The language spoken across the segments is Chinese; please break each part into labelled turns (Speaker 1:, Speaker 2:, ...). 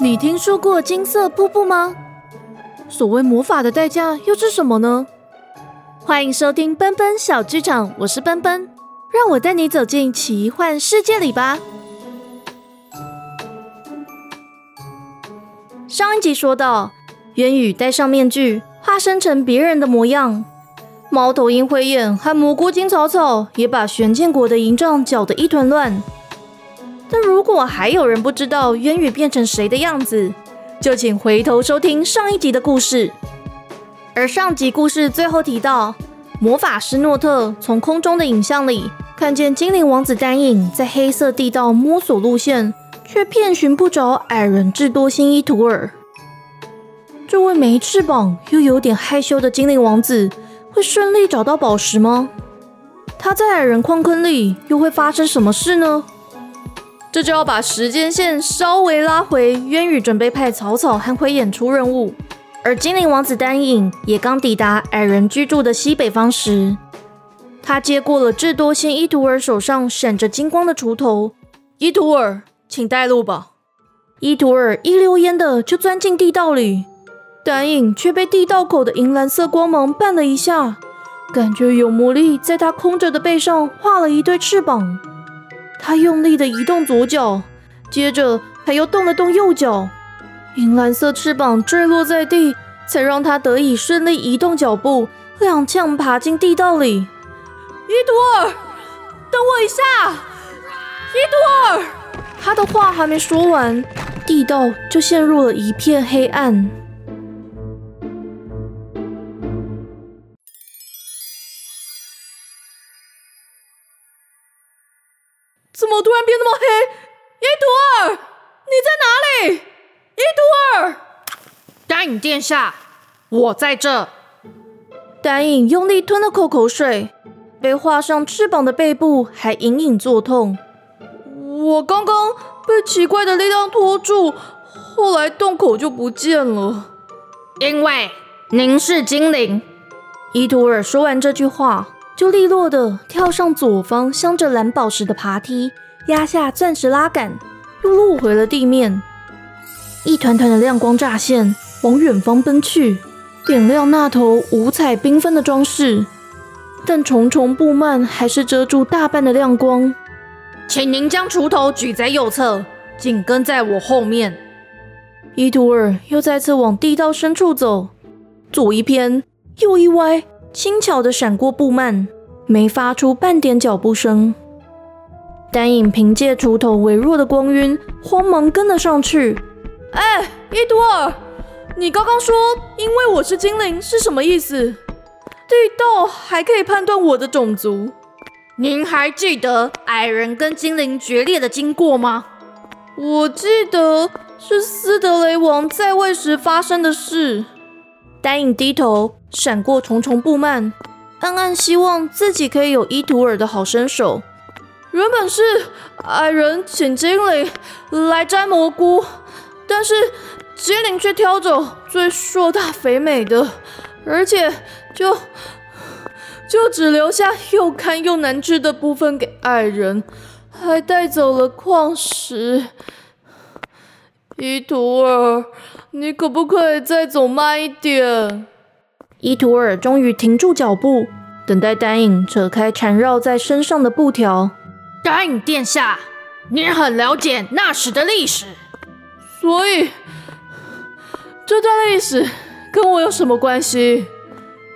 Speaker 1: 你听说过金色瀑布吗？所谓魔法的代价又是什么呢？欢迎收听奔奔小剧场，我是奔奔，让我带你走进奇幻世界里吧。上一集说到，渊宇戴上面具，化身成别人的模样。猫头鹰灰眼和蘑菇精草草也把玄剑国的营帐搅得一团乱。但如果还有人不知道渊羽变成谁的样子，就请回头收听上一集的故事。而上集故事最后提到，魔法师诺特从空中的影像里看见精灵王子丹影在黑色地道摸索路线，却遍寻不着矮人智多星伊图尔。这位没翅膀又有点害羞的精灵王子。会顺利找到宝石吗？他在矮人矿坑里又会发生什么事呢？这就要把时间线稍微拉回，渊羽准备派草草和灰眼出任务，而精灵王子丹影也刚抵达矮人居住的西北方时，他接过了智多星伊图尔手上闪着金光的锄头。伊图尔，请带路吧。伊图尔一溜烟的就钻进地道里。丹影却被地道口的银蓝色光芒绊了一下，感觉有魔力在他空着的背上画了一对翅膀。他用力的移动左脚，接着他又动了动右脚，银蓝色翅膀坠落在地，才让他得以顺利移动脚步，踉跄爬进地道里。伊图尔，等我一下！伊图尔，他的话还没说完，地道就陷入了一片黑暗。
Speaker 2: 丹影殿下，我在这。
Speaker 1: 丹影用力吞了口口水，被画上翅膀的背部还隐隐作痛。我刚刚被奇怪的力量拖住，后来洞口就不见了。
Speaker 2: 因为您是精灵。
Speaker 1: 伊图尔说完这句话。就利落的跳上左方镶着蓝宝石的爬梯，压下钻石拉杆，又落回了地面。一团团的亮光乍现，往远方奔去，点亮那头五彩缤纷的装饰。但重重布幔还是遮住大半的亮光。
Speaker 2: 请您将锄头举在右侧，紧跟在我后面。
Speaker 1: 伊图尔又再次往地道深处走，左一偏，右一歪。轻巧的闪过布幔，没发出半点脚步声。丹影凭借锄头微弱的光晕，慌忙跟了上去。哎，伊图尔，你刚刚说因为我是精灵是什么意思？地道还可以判断我的种族？
Speaker 2: 您还记得矮人跟精灵决裂的经过吗？
Speaker 1: 我记得是斯德雷王在位时发生的事。丹影低头。闪过重重布幔，暗暗希望自己可以有伊图尔的好身手。原本是矮人请精灵来摘蘑菇，但是精灵却挑走最硕大肥美的，而且就就只留下又干又难吃的部分给爱人，还带走了矿石。伊图尔，你可不可以再走慢一点？伊图尔终于停住脚步，等待丹影扯开缠绕在身上的布条。
Speaker 2: 丹影殿下，你很了解那时的历史，
Speaker 1: 所以这段历史跟我有什么关系？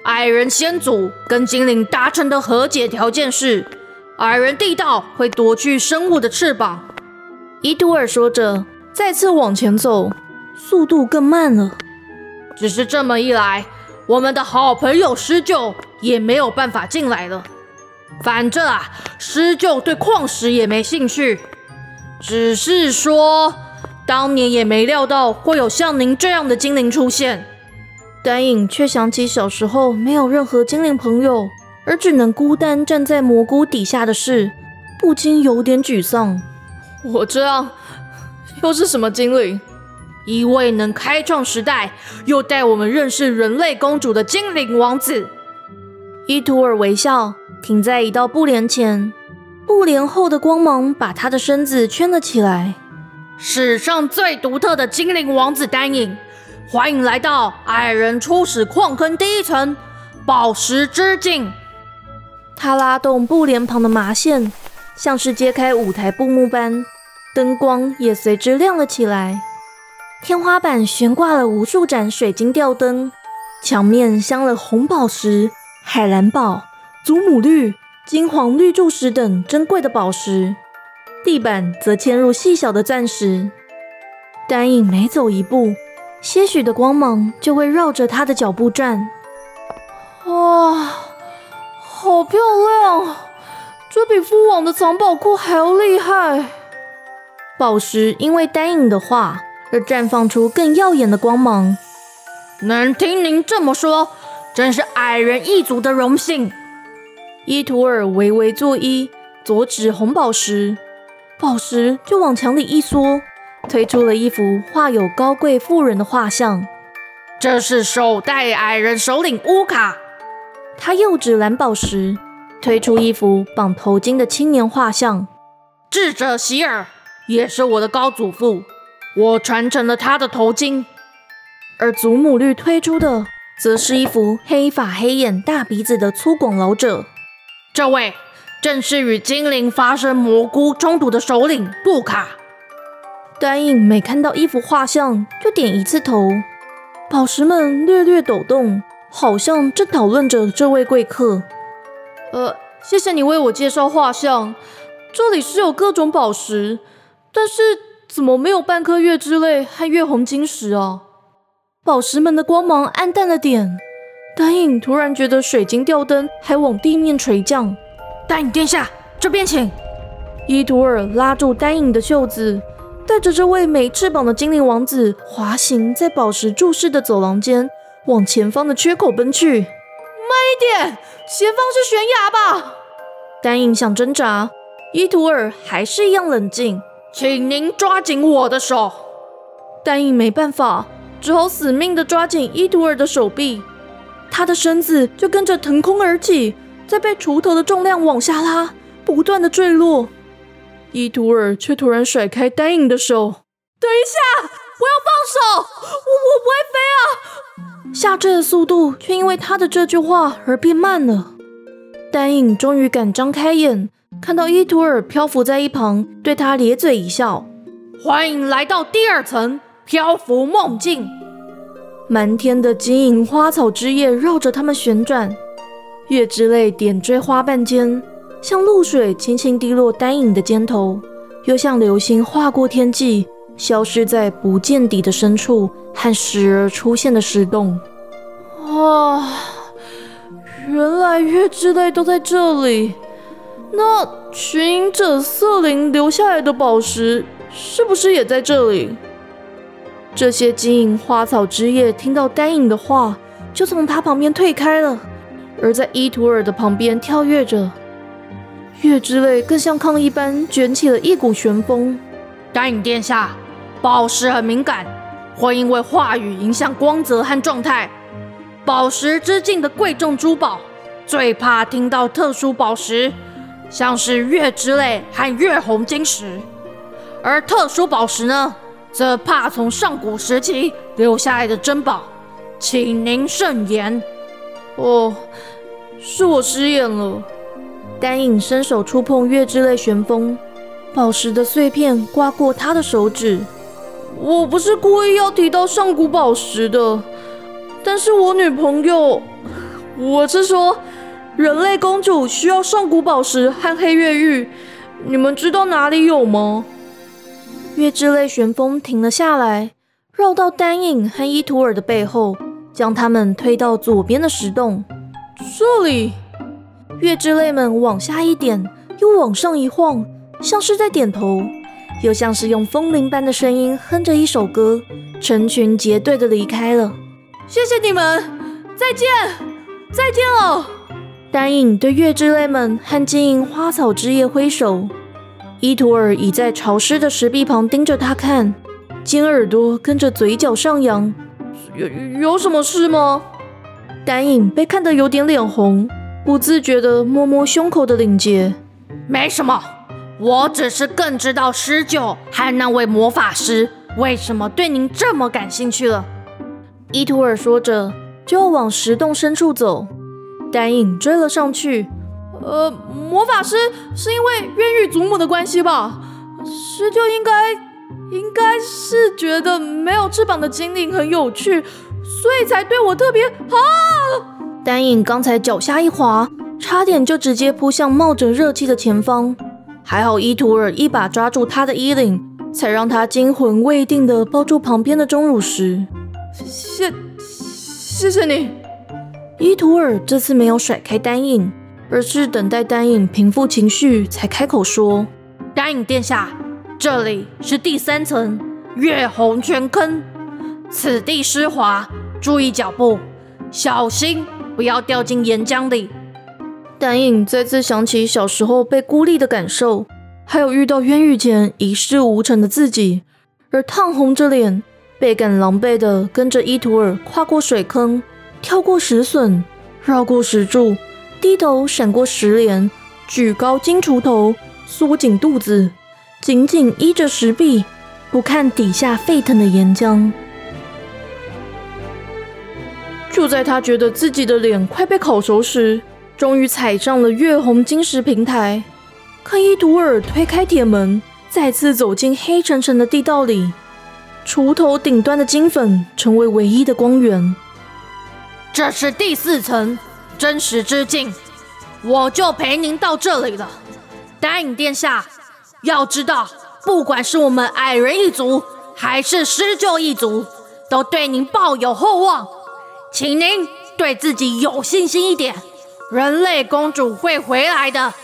Speaker 2: 矮人先祖跟精灵达成的和解条件是，矮人地道会夺去生物的翅膀。
Speaker 1: 伊图尔说着，再次往前走，速度更慢了。
Speaker 2: 只是这么一来。我们的好朋友施救也没有办法进来了。反正啊，施救对矿石也没兴趣，只是说当年也没料到会有像您这样的精灵出现。
Speaker 1: 丹影却想起小时候没有任何精灵朋友，而只能孤单站在蘑菇底下的事，不禁有点沮丧。我这样又是什么精灵？
Speaker 2: 一位能开创时代，又带我们认识人类公主的精灵王子。
Speaker 1: 伊图尔微笑，停在一道布帘前。布帘后的光芒把他的身子圈了起来。
Speaker 2: 史上最独特的精灵王子丹影，欢迎来到矮人初始矿坑第一层宝石之境。
Speaker 1: 他拉动布帘旁的麻线，像是揭开舞台布幕般，灯光也随之亮了起来。天花板悬挂了无数盏水晶吊灯，墙面镶了红宝石、海蓝宝、祖母绿、金黄绿柱石等珍贵的宝石。地板则嵌入细小的钻石。丹影每走一步，些许的光芒就会绕着他的脚步转。哇，好漂亮！这比父王的藏宝库还要厉害。宝石因为丹影的话而绽放出更耀眼的光芒。
Speaker 2: 能听您这么说，真是矮人一族的荣幸。
Speaker 1: 伊图尔微微作揖，左指红宝石。宝石就往墙里一缩，推出了一幅画有高贵妇人的画像。
Speaker 2: 这是首代矮人首领乌卡。
Speaker 1: 他又指蓝宝石，推出一幅绑头巾的青年画像。
Speaker 2: 智者希尔也是我的高祖父，我传承了他的头巾。
Speaker 1: 而祖母绿推出的，则是一幅黑发黑眼大鼻子的粗犷老者。
Speaker 2: 这位。正是与精灵发生蘑菇冲突的首领布卡。
Speaker 1: 丹影每看到一幅画像，就点一次头。宝石们略略抖动，好像正讨论着这位贵客。呃，谢谢你为我介绍画像。这里是有各种宝石，但是怎么没有半颗月之泪和月红晶石啊？宝石们的光芒暗淡了点。丹影突然觉得水晶吊灯还往地面垂降。
Speaker 2: 丹影殿下，这边请。
Speaker 1: 伊图尔拉住丹影的袖子，带着这位没翅膀的精灵王子滑行在宝石注视的走廊间，往前方的缺口奔去。慢一点，前方是悬崖吧？丹影想挣扎，伊图尔还是一样冷静。
Speaker 2: 请您抓紧我的手。
Speaker 1: 丹影没办法，只好死命的抓紧伊图尔的手臂，他的身子就跟着腾空而起。在被锄头的重量往下拉，不断的坠落。伊图尔却突然甩开丹影的手。等一下，不要放手！我我不会飞啊！下坠的速度却因为他的这句话而变慢了。丹影终于敢张开眼，看到伊图尔漂浮在一旁，对他咧嘴一笑：“
Speaker 2: 欢迎来到第二层漂浮梦境。”
Speaker 1: 满天的金银花草枝叶绕着他们旋转。月之泪点缀花瓣间，像露水轻轻滴落丹影的肩头，又像流星划过天际，消失在不见底的深处和时而出现的石洞。哇，原来月之泪都在这里。那寻隐者瑟琳留下来的宝石，是不是也在这里？这些金银花草枝叶听到丹影的话，就从他旁边退开了。而在伊图尔的旁边跳跃着，月之泪更像抗议般卷起了一股旋风。
Speaker 2: 丹影殿下，宝石很敏感，会因为话语影响光泽和状态。宝石之境的贵重珠宝，最怕听到特殊宝石，像是月之泪和月红晶石。而特殊宝石呢，则怕从上古时期留下来的珍宝，请您慎言。
Speaker 1: 哦。是我失言了。丹影伸手触碰月之泪旋风，宝石的碎片刮过他的手指。我不是故意要提到上古宝石的，但是我女朋友，我是说，人类公主需要上古宝石和黑月玉，你们知道哪里有吗？月之泪旋风停了下来，绕到丹影和伊图尔的背后，将他们推到左边的石洞。这里，月之泪们往下一点，又往上一晃，像是在点头，又像是用风铃般的声音哼着一首歌，成群结队的离开了。谢谢你们，再见，再见了。丹影对月之泪们和金银花草枝叶挥手，伊图尔倚在潮湿的石壁旁盯着他看，尖耳朵跟着嘴角上扬。有有什么事吗？丹影被看得有点脸红，不自觉地摸摸胸口的领结。
Speaker 2: 没什么，我只是更知道施救和那位魔法师为什么对您这么感兴趣了。
Speaker 1: 伊图尔说着，就要往石洞深处走。丹影追了上去。
Speaker 3: 呃，魔法师是因为渊羽祖母的关系吧？施九应该应该是觉得没有翅膀的精灵很有趣，所以才对我特别好。
Speaker 1: 丹影刚才脚下一滑，差点就直接扑向冒着热气的前方，还好伊图尔一把抓住他的衣领，才让他惊魂未定的抱住旁边的钟乳石。
Speaker 3: 谢谢谢你，
Speaker 1: 伊图尔这次没有甩开丹影，而是等待丹影平复情绪，才开口说：“
Speaker 2: 丹影殿下，这里是第三层月红泉坑，此地湿滑，注意脚步，小心。”不要掉进岩浆里。
Speaker 1: 丹影再次想起小时候被孤立的感受，还有遇到冤狱前一事无成的自己，而烫红着脸，倍感狼狈的跟着伊图尔跨过水坑，跳过石笋，绕过石柱，低头闪过石帘，举高金锄头，缩紧肚子，紧紧依着石壁，不看底下沸腾的岩浆。就在他觉得自己的脸快被烤熟时，终于踩上了月红晶石平台。克伊图尔推开铁门，再次走进黑沉沉的地道里，锄头顶端的金粉成为唯一的光源。
Speaker 2: 这是第四层真实之境，我就陪您到这里了。答应殿下，要知道，不管是我们矮人一族，还是施救一族，都对您抱有厚望。请您对自己有信心一点，人类公主会回来的。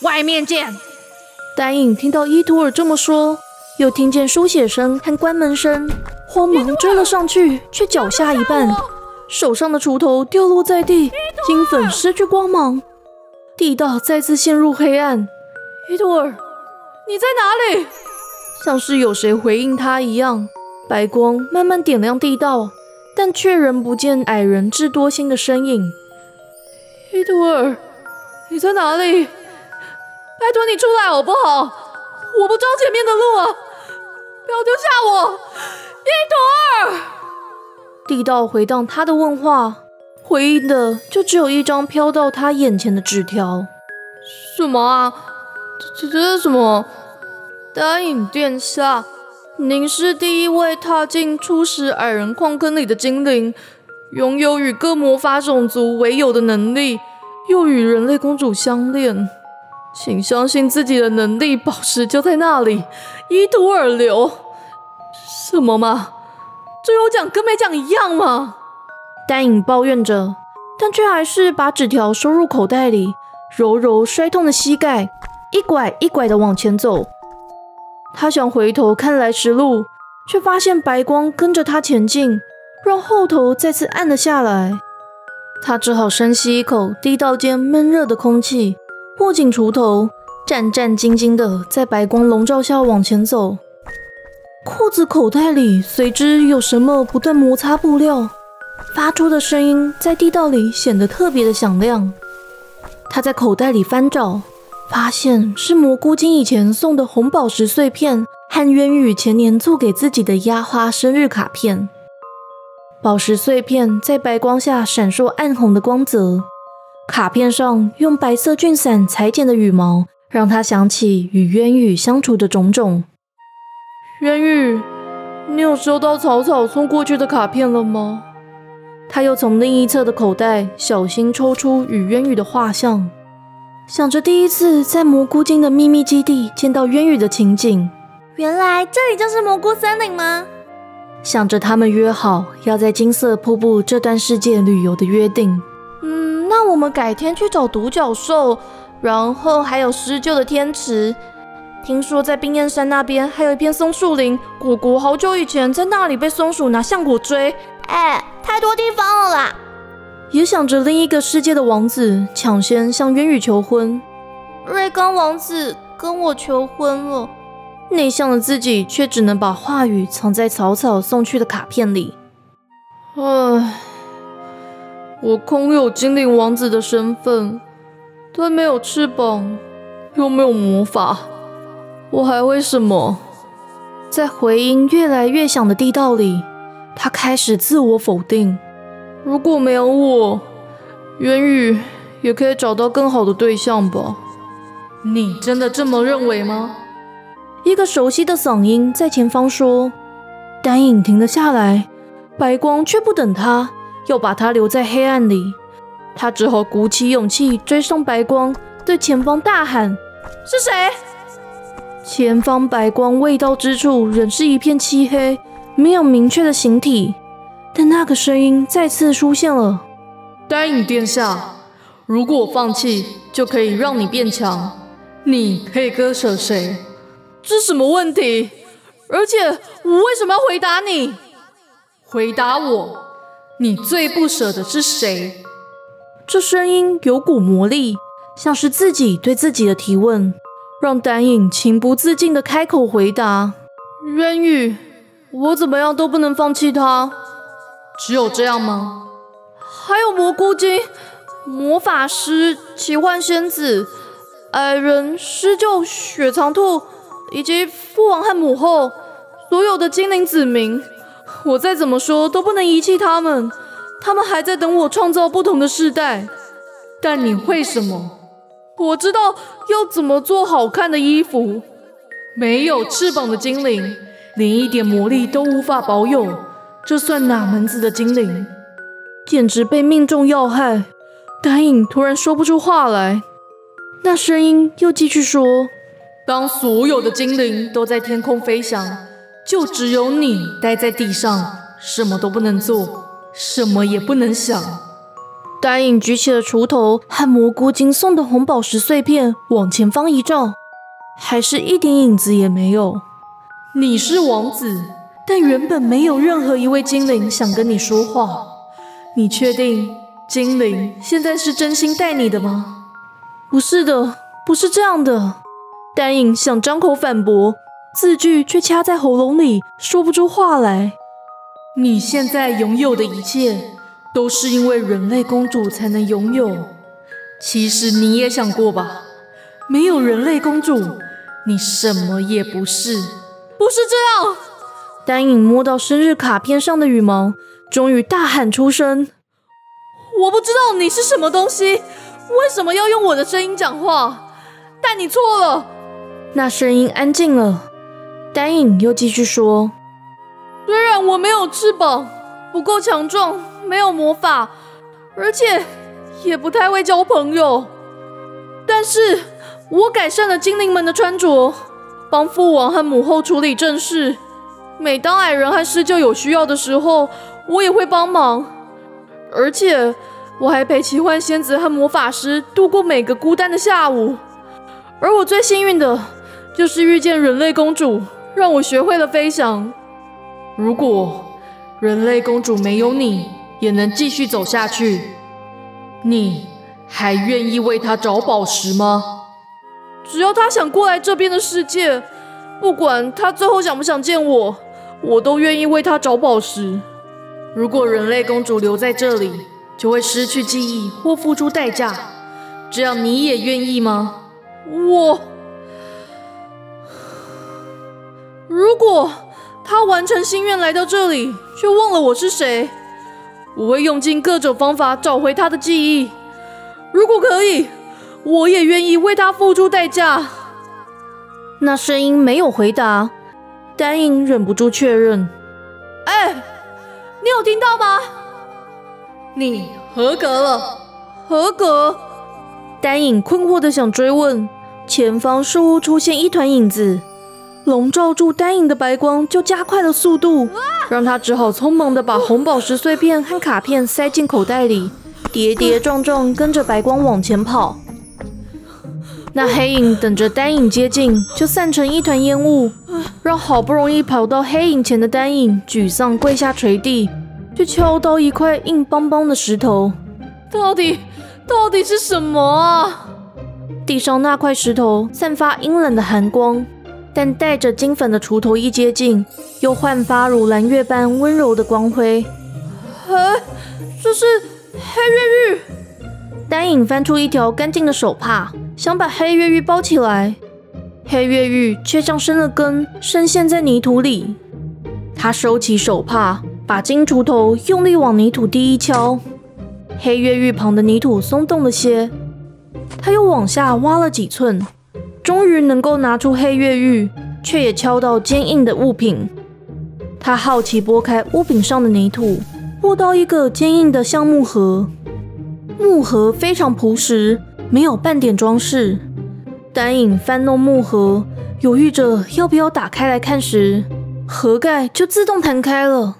Speaker 2: 外面见。
Speaker 1: 丹影听到伊图尔这么说，又听见书写声和关门声，慌忙追了上去，却脚下一绊，手上的锄头掉落在地，金粉失去光芒，地道再次陷入黑暗。
Speaker 3: 伊图尔，你在哪里？
Speaker 1: 像是有谁回应他一样，白光慢慢点亮地道。但却仍不见矮人智多星的身影。
Speaker 3: 伊图尔，你在哪里？拜托你出来好不好？我不知道前面的路啊！不要丢下我，伊图尔！
Speaker 1: 地道回荡他的问话，回应的就只有一张飘到他眼前的纸条。
Speaker 3: 什么啊？这这是什么？答应殿下。您是第一位踏进初始矮人矿坑里的精灵，拥有与各魔法种族为友的能力，又与人类公主相恋。请相信自己的能力，宝石就在那里。伊图尔流，什么吗？这有讲跟没讲一样吗？
Speaker 1: 丹影抱怨着，但却还是把纸条收入口袋里，揉揉摔痛的膝盖，一拐一拐的往前走。他想回头看来时路，却发现白光跟着他前进，让后头再次暗了下来。他只好深吸一口地道间闷热的空气，握紧锄头，战战兢兢地在白光笼罩下往前走。裤子口袋里随之有什么不断摩擦布料，发出的声音在地道里显得特别的响亮。他在口袋里翻找。发现是蘑菇精以前送的红宝石碎片和渊宇前年做给自己的压花生日卡片。宝石碎片在白光下闪烁暗红的光泽，卡片上用白色菌伞裁剪的羽毛，让他想起与渊宇相处的种种。
Speaker 3: 渊宇，你有收到草草送过去的卡片了吗？
Speaker 1: 他又从另一侧的口袋小心抽出与渊宇的画像。想着第一次在蘑菇精的秘密基地见到渊羽的情景，
Speaker 4: 原来这里就是蘑菇森林吗？
Speaker 1: 想着他们约好要在金色瀑布这段世界旅游的约定，
Speaker 3: 嗯，那我们改天去找独角兽，然后还有施救的天池。听说在冰焰山那边还有一片松树林，果果好久以前在那里被松鼠拿橡果追。
Speaker 4: 哎，太多地方了啦！
Speaker 1: 也想着另一个世界的王子抢先向渊羽求婚，
Speaker 3: 瑞刚王子跟我求婚了，
Speaker 1: 内向的自己却只能把话语藏在草草送去的卡片里。
Speaker 3: 唉，我空有精灵王子的身份，但没有翅膀，
Speaker 1: 又没有魔法，我还会什么？
Speaker 5: 在回音越来越响的地道里，他开始自我否定。
Speaker 1: 如果没有我，元宇也可以找到更好的对象吧？
Speaker 6: 你真的这么认为吗？
Speaker 5: 一个熟悉的嗓音在前方说。丹影停了下来，白光却不等他，要把他留在黑暗里。他只好鼓起勇气追上白光，对前方大喊：“
Speaker 1: 是谁？”
Speaker 5: 前方白光未到之处，仍是一片漆黑，没有明确的形体。但那个声音再次出现了：“
Speaker 1: 丹影殿下，如果我放弃，就可以让你变强。你可以割舍谁？这什么问题？”而且我为什么要回答你？回答我，你最不舍的是谁？
Speaker 5: 这声音有股魔力，像是自己对自己的提问，让丹影情不自禁的开口回答：
Speaker 1: 渊宇，我怎么样都不能放弃他。只有这样吗？还有蘑菇精、魔法师、奇幻仙子、矮人、狮鹫、雪藏兔，以及父王和母后。所有的精灵子民，我再怎么说都不能遗弃他们。他们还在等我创造不同的世代。但你会什么？我知道要怎么做好看的衣服。没有翅膀的精灵，连一点魔力都无法保有，这算哪门子的精灵？
Speaker 5: 简直被命中要害。丹影突然说不出话来，那声音又继续说：“
Speaker 1: 当所有的精灵都在天空飞翔。”就只有你待在地上，什么都不能做，什么也不能想。
Speaker 5: 丹影举起了锄头和蘑菇精送的红宝石碎片，往前方一照，还是一点影子也没有。
Speaker 1: 你是王子，但原本没有任何一位精灵想跟你说话。你确定精灵现在是真心待你的吗？
Speaker 5: 不是的，不是这样的。丹影想张口反驳。字句却掐在喉咙里，说不出话来。
Speaker 1: 你现在拥有的一切，都是因为人类公主才能拥有。其实你也想过吧？没有人类公主，你什么也不是。不是这样。
Speaker 5: 丹影摸到生日卡片上的羽毛，终于大喊出声：“
Speaker 1: 我不知道你是什么东西，为什么要用我的声音讲话？但你错了。”
Speaker 5: 那声音安静了。丹影又继续说：“
Speaker 1: 虽然我没有翅膀，不够强壮，没有魔法，而且也不太会交朋友，但是我改善了精灵们的穿着，帮父王和母后处理正事。每当矮人和狮鹫有需要的时候，我也会帮忙。而且我还陪奇幻仙子和魔法师度过每个孤单的下午。而我最幸运的，就是遇见人类公主。”让我学会了飞翔。如果人类公主没有你，也能继续走下去，你还愿意为她找宝石吗？只要她想过来这边的世界，不管她最后想不想见我，我都愿意为她找宝石。如果人类公主留在这里，就会失去记忆或付出代价。这样你也愿意吗？我。如果他完成心愿来到这里，却忘了我是谁，我会用尽各种方法找回他的记忆。如果可以，我也愿意为他付出代价。
Speaker 5: 那声音没有回答，丹影忍不住确认：“
Speaker 1: 哎，你有听到吗？你合格了，合格。”
Speaker 5: 丹影困惑的想追问，前方似乎出现一团影子。笼罩住丹影的白光就加快了速度，让他只好匆忙的把红宝石碎片和卡片塞进口袋里，跌跌撞撞跟着白光往前跑。那黑影等着单影接近，就散成一团烟雾，让好不容易跑到黑影前的单影沮丧跪下垂地，去敲到一块硬邦邦的石头。
Speaker 1: 到底到底是什么啊？
Speaker 5: 地上那块石头散发阴冷的寒光。但带着金粉的锄头一接近，又焕发如蓝月般温柔的光辉。
Speaker 1: 哎，这是黑月玉。
Speaker 5: 丹影翻出一条干净的手帕，
Speaker 1: 想把黑月玉包起来，黑月玉却像生了根，深陷在泥土里。他收起手帕，把金锄头用力往泥土地一敲，黑月玉旁的泥土松动了些。他又往下挖了几寸，终于能够拿出黑月玉，却也敲到坚硬的物品。他好奇拨开屋柄上的泥土，握到一个坚硬的橡木盒，木盒非常朴实。没有半点装饰。丹影翻弄木盒，犹豫着要不要打开来看时，盒盖就自动弹开了。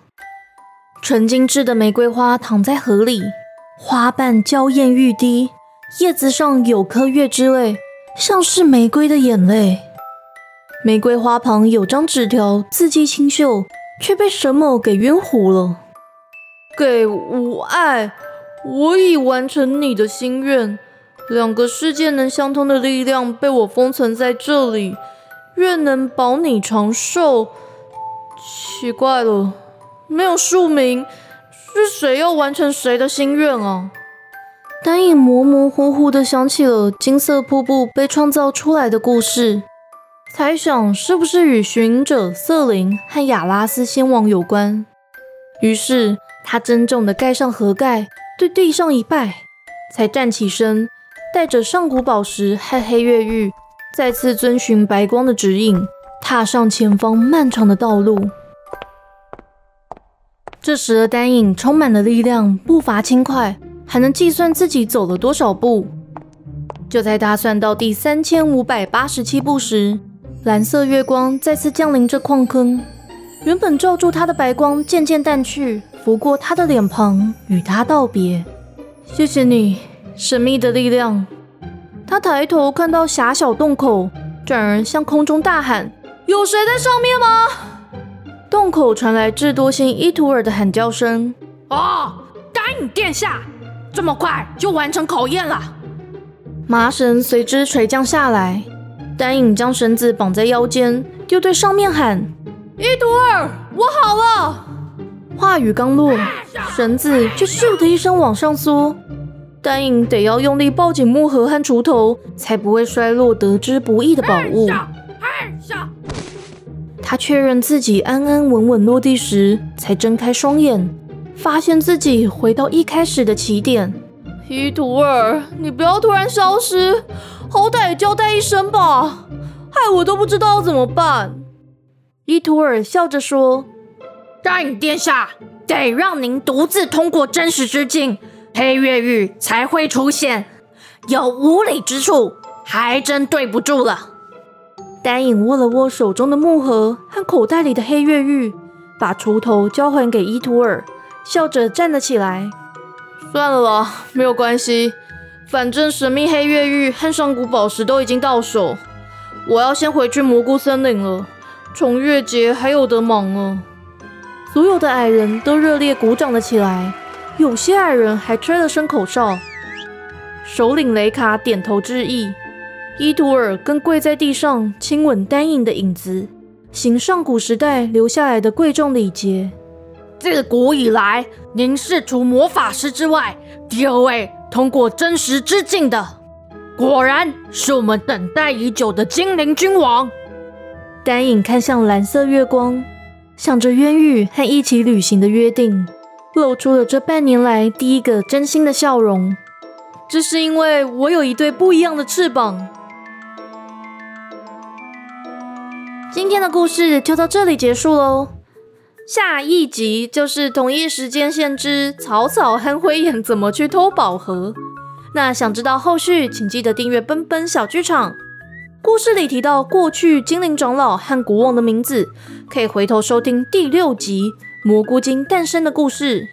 Speaker 1: 纯精致的玫瑰花躺在盒里，花瓣娇艳欲滴，叶子上有颗月之泪，像是玫瑰的眼泪。玫瑰花旁有张纸条，字迹清秀，却被沈某给晕糊了。
Speaker 3: 给吾爱，我已完成你的心愿。两个世界能相通的力量被我封存在这里，愿能保你长寿。奇怪了，没有署名，是谁要完成谁的心愿啊？
Speaker 1: 丹影模模糊糊的想起了金色瀑布被创造出来的故事，猜想是不是与寻者瑟琳和亚拉斯仙王有关。于是他郑重的盖上盒盖，对地上一拜，才站起身。带着上古宝石和黑月玉，再次遵循白光的指引，踏上前方漫长的道路。这时的丹影充满了力量，步伐轻快，还能计算自己走了多少步。就在他算到第三千五百八十七步时，蓝色月光再次降临这矿坑，原本罩住他的白光渐渐淡去，拂过他的脸庞，与他道别：“
Speaker 3: 谢谢你。”神秘的力量。
Speaker 1: 他抬头看到狭小洞口，转而向空中大喊：“
Speaker 3: 有谁在上面吗？”
Speaker 1: 洞口传来智多星伊图尔的喊叫声：“
Speaker 2: 哦，答应殿下，这么快就完成考验了。”
Speaker 1: 麻绳随之垂降下来，丹影将绳子绑在腰间，又对上面喊：“
Speaker 3: 伊图尔，我好了！”
Speaker 1: 话语刚落，绳子就咻的一声往上缩。丹影得要用力抱紧木盒和锄头，才不会摔落得之不易的宝物。他确认自己安安稳稳落地时，才睁开双眼，发现自己回到一开始的起点。
Speaker 3: 伊图尔，你不要突然消失，好歹也交代一声吧，害我都不知道怎么办。
Speaker 1: 伊图尔笑着说：“
Speaker 2: 答应殿下，得让您独自通过真实之境。”黑月玉才会出现，有无理之处，还真对不住了。
Speaker 1: 丹影握了握手中的木盒和口袋里的黑月玉，把锄头交还给伊图尔，笑着站了起来。
Speaker 3: 算了吧，没有关系，反正神秘黑月玉和上古宝石都已经到手，我要先回去蘑菇森林了。重月节还有得忙哦。
Speaker 1: 所有的矮人都热烈鼓掌了起来。有些矮人还吹了声口哨，首领雷卡点头致意。伊图尔跟跪在地上亲吻丹影的影子，行上古时代留下来的贵重礼节。
Speaker 2: 自古以来，您是除魔法师之外第二位通过真实之境的，果然是我们等待已久的精灵君王。
Speaker 1: 丹影看向蓝色月光，想着渊玉和一起旅行的约定。露出了这半年来第一个真心的笑容，
Speaker 3: 这是因为我有一对不一样的翅膀。
Speaker 1: 今天的故事就到这里结束喽，下一集就是同一时间线之草草和灰眼怎么去偷宝盒。那想知道后续，请记得订阅奔奔小剧场。故事里提到过去精灵长老和国王的名字，可以回头收听第六集。蘑菇精诞生的故事，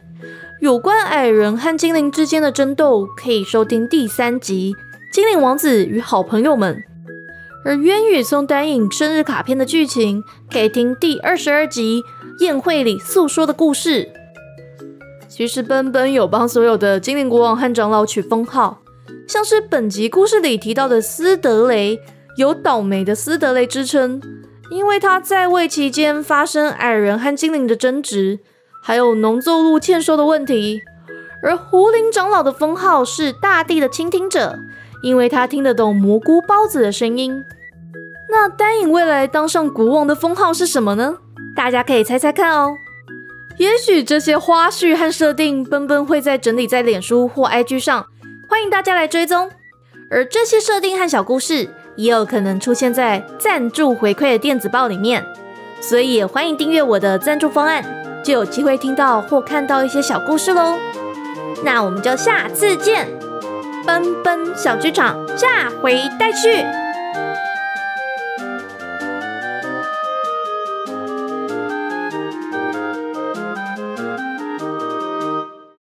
Speaker 1: 有关矮人和精灵之间的争斗，可以收听第三集《精灵王子与好朋友们》；而渊羽送丹影生日卡片的剧情，可以听第二十二集《宴会里诉说的故事》。其实奔奔有帮所有的精灵国王和长老取封号，像是本集故事里提到的斯德雷，有倒霉的斯德雷之称。因为他在位期间发生矮人和精灵的争执，还有农作物欠收的问题。而狐灵长老的封号是大地的倾听者，因为他听得懂蘑菇包子的声音。那丹影未来当上国王的封号是什么呢？大家可以猜猜看哦。也许这些花絮和设定，奔奔会在整理在脸书或 IG 上，欢迎大家来追踪。而这些设定和小故事，也有可能出现在赞助回馈的电子报里面，所以也欢迎订阅我的赞助方案，就有机会听到或看到一些小故事喽。那我们就下次见，奔奔小剧场，下回待续。